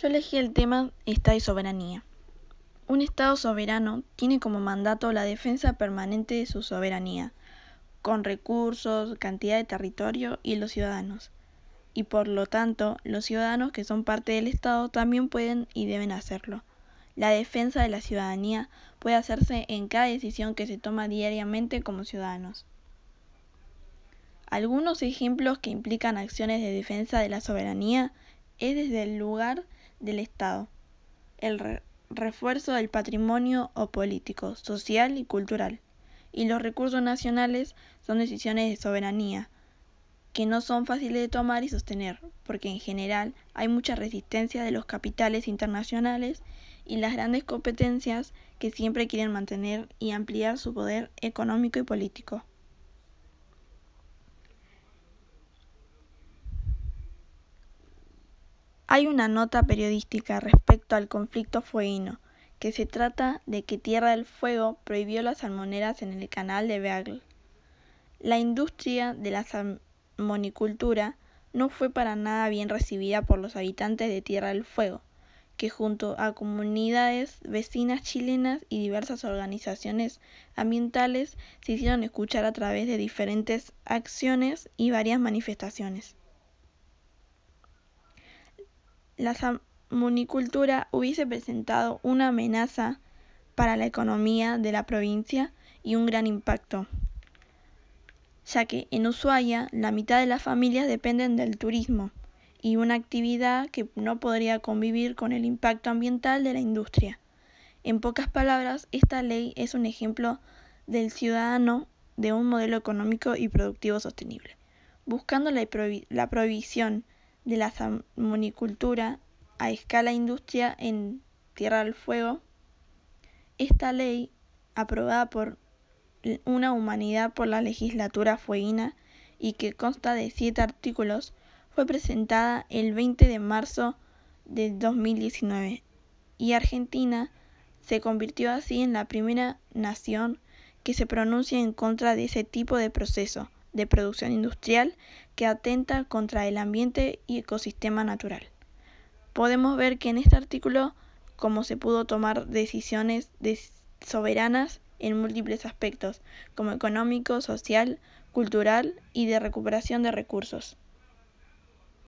Yo elegí el tema Estado y soberanía. Un Estado soberano tiene como mandato la defensa permanente de su soberanía, con recursos, cantidad de territorio y los ciudadanos. Y por lo tanto, los ciudadanos que son parte del Estado también pueden y deben hacerlo. La defensa de la ciudadanía puede hacerse en cada decisión que se toma diariamente como ciudadanos. Algunos ejemplos que implican acciones de defensa de la soberanía es desde el lugar del Estado, el refuerzo del patrimonio o político, social y cultural, y los recursos nacionales son decisiones de soberanía, que no son fáciles de tomar y sostener, porque en general hay mucha resistencia de los capitales internacionales y las grandes competencias que siempre quieren mantener y ampliar su poder económico y político. Hay una nota periodística respecto al conflicto fueguino, que se trata de que Tierra del Fuego prohibió las salmoneras en el canal de Beagle. La industria de la salmonicultura no fue para nada bien recibida por los habitantes de Tierra del Fuego, que junto a comunidades vecinas chilenas y diversas organizaciones ambientales se hicieron escuchar a través de diferentes acciones y varias manifestaciones la salmonicultura hubiese presentado una amenaza para la economía de la provincia y un gran impacto, ya que en Ushuaia la mitad de las familias dependen del turismo y una actividad que no podría convivir con el impacto ambiental de la industria. En pocas palabras, esta ley es un ejemplo del ciudadano de un modelo económico y productivo sostenible, buscando la, prohibición de la salmonicultura a escala industria en Tierra del Fuego, esta ley, aprobada por una humanidad por la legislatura fueguina y que consta de siete artículos, fue presentada el 20 de marzo de 2019 y Argentina se convirtió así en la primera nación que se pronuncia en contra de ese tipo de proceso de producción industrial que atenta contra el ambiente y ecosistema natural. Podemos ver que en este artículo cómo se pudo tomar decisiones soberanas en múltiples aspectos, como económico, social, cultural y de recuperación de recursos.